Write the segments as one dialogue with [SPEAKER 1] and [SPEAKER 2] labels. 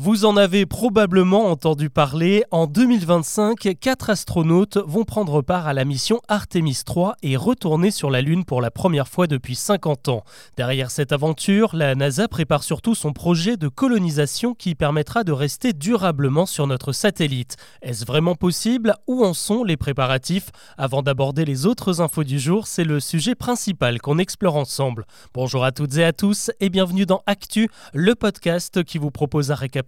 [SPEAKER 1] Vous en avez probablement entendu parler. En 2025, quatre astronautes vont prendre part à la mission Artemis 3 et retourner sur la Lune pour la première fois depuis 50 ans. Derrière cette aventure, la NASA prépare surtout son projet de colonisation qui permettra de rester durablement sur notre satellite. Est-ce vraiment possible? Où en sont les préparatifs? Avant d'aborder les autres infos du jour, c'est le sujet principal qu'on explore ensemble. Bonjour à toutes et à tous et bienvenue dans Actu, le podcast qui vous propose un récap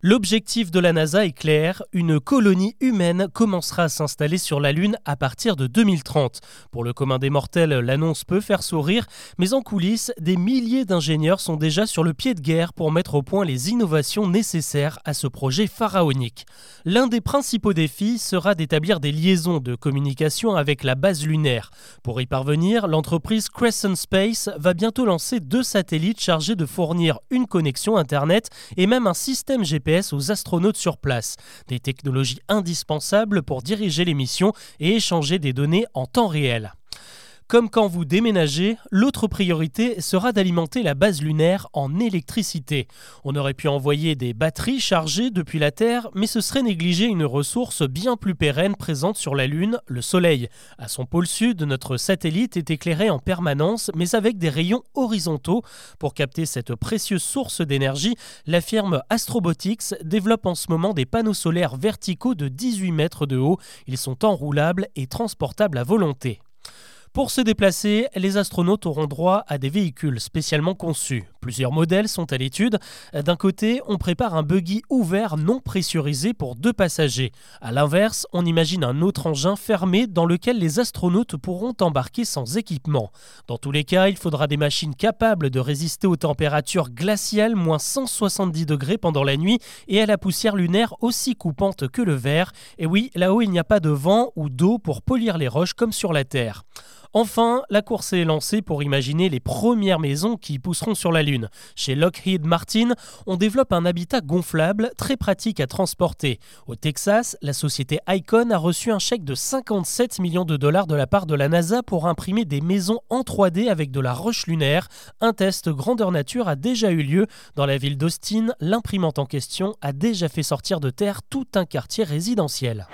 [SPEAKER 1] L'objectif de la NASA est clair, une colonie humaine commencera à s'installer sur la Lune à partir de 2030. Pour le commun des mortels, l'annonce peut faire sourire, mais en coulisses, des milliers d'ingénieurs sont déjà sur le pied de guerre pour mettre au point les innovations nécessaires à ce projet pharaonique. L'un des principaux défis sera d'établir des liaisons de communication avec la base lunaire. Pour y parvenir, l'entreprise Crescent Space va bientôt lancer deux satellites chargés de fournir une connexion Internet et même un système GPS aux astronautes sur place. Des technologies indispensables pour diriger les missions et échanger des données en temps réel. Comme quand vous déménagez, l'autre priorité sera d'alimenter la base lunaire en électricité. On aurait pu envoyer des batteries chargées depuis la Terre, mais ce serait négliger une ressource bien plus pérenne présente sur la Lune, le Soleil. À son pôle sud, notre satellite est éclairé en permanence, mais avec des rayons horizontaux. Pour capter cette précieuse source d'énergie, la firme Astrobotics développe en ce moment des panneaux solaires verticaux de 18 mètres de haut. Ils sont enroulables et transportables à volonté. Pour se déplacer, les astronautes auront droit à des véhicules spécialement conçus. Plusieurs modèles sont à l'étude. D'un côté, on prépare un buggy ouvert non pressurisé pour deux passagers. À l'inverse, on imagine un autre engin fermé dans lequel les astronautes pourront embarquer sans équipement. Dans tous les cas, il faudra des machines capables de résister aux températures glaciales moins 170 degrés pendant la nuit et à la poussière lunaire aussi coupante que le verre. Et oui, là-haut, il n'y a pas de vent ou d'eau pour polir les roches comme sur la Terre. Enfin, la course est lancée pour imaginer les premières maisons qui pousseront sur la Lune. Chez Lockheed Martin, on développe un habitat gonflable très pratique à transporter. Au Texas, la société Icon a reçu un chèque de 57 millions de dollars de la part de la NASA pour imprimer des maisons en 3D avec de la roche lunaire. Un test grandeur nature a déjà eu lieu. Dans la ville d'Austin, l'imprimante en question a déjà fait sortir de terre tout un quartier résidentiel.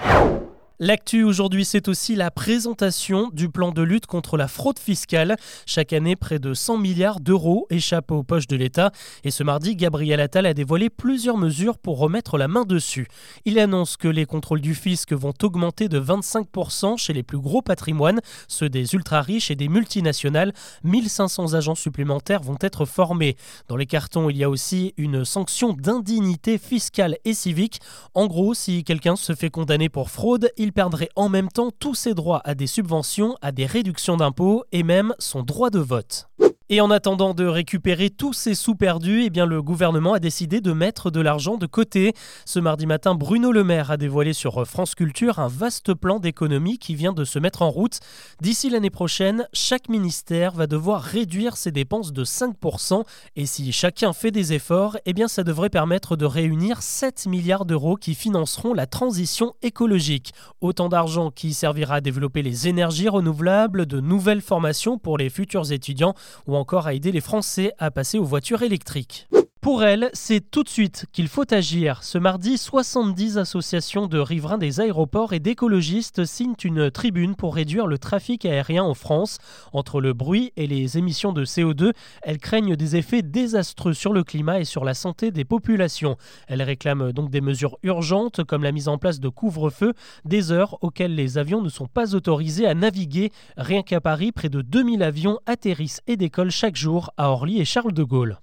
[SPEAKER 1] L'actu aujourd'hui, c'est aussi la présentation du plan de lutte contre la fraude fiscale. Chaque année, près de 100 milliards d'euros échappent aux poches de l'État. Et ce mardi, Gabriel Attal a dévoilé plusieurs mesures pour remettre la main dessus. Il annonce que les contrôles du fisc vont augmenter de 25% chez les plus gros patrimoines, ceux des ultra-riches et des multinationales. 1500 agents supplémentaires vont être formés. Dans les cartons, il y a aussi une sanction d'indignité fiscale et civique. En gros, si quelqu'un se fait condamner pour fraude, perdrait en même temps tous ses droits à des subventions, à des réductions d'impôts et même son droit de vote. Et en attendant de récupérer tous ces sous perdus, eh bien le gouvernement a décidé de mettre de l'argent de côté. Ce mardi matin, Bruno Le Maire a dévoilé sur France Culture un vaste plan d'économie qui vient de se mettre en route. D'ici l'année prochaine, chaque ministère va devoir réduire ses dépenses de 5%. Et si chacun fait des efforts, eh bien ça devrait permettre de réunir 7 milliards d'euros qui financeront la transition écologique. Autant d'argent qui servira à développer les énergies renouvelables, de nouvelles formations pour les futurs étudiants encore à aider les Français à passer aux voitures électriques. Pour elle, c'est tout de suite qu'il faut agir. Ce mardi, 70 associations de riverains des aéroports et d'écologistes signent une tribune pour réduire le trafic aérien en France. Entre le bruit et les émissions de CO2, elles craignent des effets désastreux sur le climat et sur la santé des populations. Elles réclament donc des mesures urgentes comme la mise en place de couvre-feu, des heures auxquelles les avions ne sont pas autorisés à naviguer. Rien qu'à Paris, près de 2000 avions atterrissent et décollent chaque jour à Orly et Charles de Gaulle.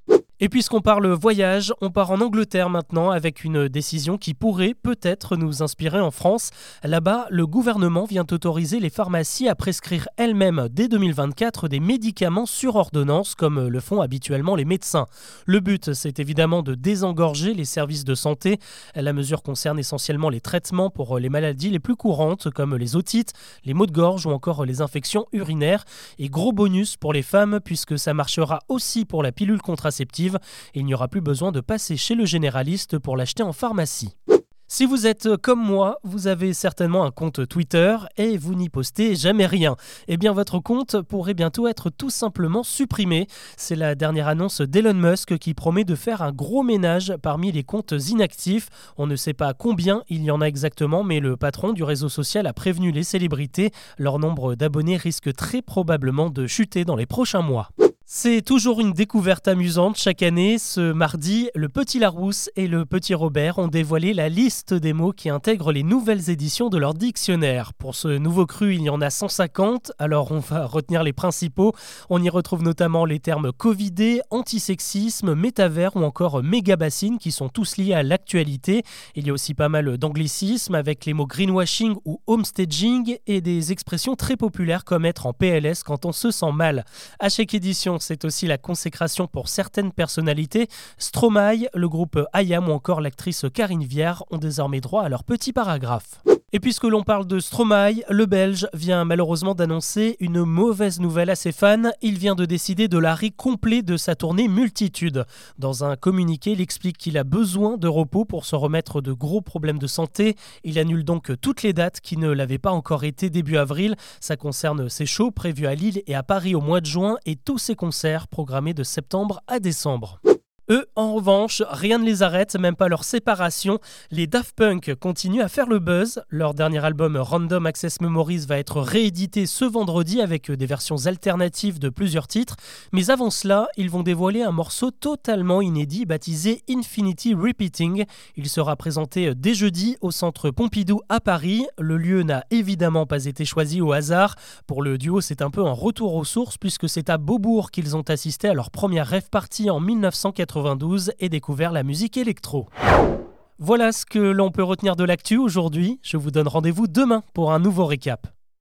[SPEAKER 1] Et puisqu'on parle voyage, on part en Angleterre maintenant avec une décision qui pourrait peut-être nous inspirer en France. Là-bas, le gouvernement vient autoriser les pharmacies à prescrire elles-mêmes dès 2024 des médicaments sur ordonnance comme le font habituellement les médecins. Le but, c'est évidemment de désengorger les services de santé. La mesure concerne essentiellement les traitements pour les maladies les plus courantes comme les otites, les maux de gorge ou encore les infections urinaires. Et gros bonus pour les femmes puisque ça marchera aussi pour la pilule contraceptive il n'y aura plus besoin de passer chez le généraliste pour l'acheter en pharmacie. Si vous êtes comme moi, vous avez certainement un compte Twitter et vous n'y postez jamais rien. Eh bien, votre compte pourrait bientôt être tout simplement supprimé. C'est la dernière annonce d'Elon Musk qui promet de faire un gros ménage parmi les comptes inactifs. On ne sait pas combien il y en a exactement, mais le patron du réseau social a prévenu les célébrités. Leur nombre d'abonnés risque très probablement de chuter dans les prochains mois. C'est toujours une découverte amusante chaque année. Ce mardi, le Petit Larousse et le Petit Robert ont dévoilé la liste des mots qui intègrent les nouvelles éditions de leur dictionnaire. Pour ce nouveau cru, il y en a 150, alors on va retenir les principaux. On y retrouve notamment les termes covidé, antisexisme, métavers ou encore mégabassine qui sont tous liés à l'actualité. Il y a aussi pas mal d'anglicismes avec les mots greenwashing ou homestaging et des expressions très populaires comme être en PLS quand on se sent mal. C'est aussi la consécration pour certaines personnalités. Stromae, le groupe IAM ou encore l'actrice Karine Viard ont désormais droit à leur petit paragraphe. Et puisque l'on parle de Stromae, le Belge vient malheureusement d'annoncer une mauvaise nouvelle à ses fans. Il vient de décider de l'arrêt complet de sa tournée Multitude. Dans un communiqué, il explique qu'il a besoin de repos pour se remettre de gros problèmes de santé. Il annule donc toutes les dates qui ne l'avaient pas encore été début avril. Ça concerne ses shows prévus à Lille et à Paris au mois de juin et tous ses concerts programmés de septembre à décembre. Eux, en revanche, rien ne les arrête, même pas leur séparation. Les Daft Punk continuent à faire le buzz. Leur dernier album Random Access Memories va être réédité ce vendredi avec des versions alternatives de plusieurs titres. Mais avant cela, ils vont dévoiler un morceau totalement inédit baptisé Infinity Repeating. Il sera présenté dès jeudi au centre Pompidou à Paris. Le lieu n'a évidemment pas été choisi au hasard. Pour le duo, c'est un peu un retour aux sources puisque c'est à Beaubourg qu'ils ont assisté à leur première rêve party en 1980 et découvert la musique électro. Voilà ce que l'on peut retenir de l'actu aujourd'hui. Je vous donne rendez-vous demain pour un nouveau récap.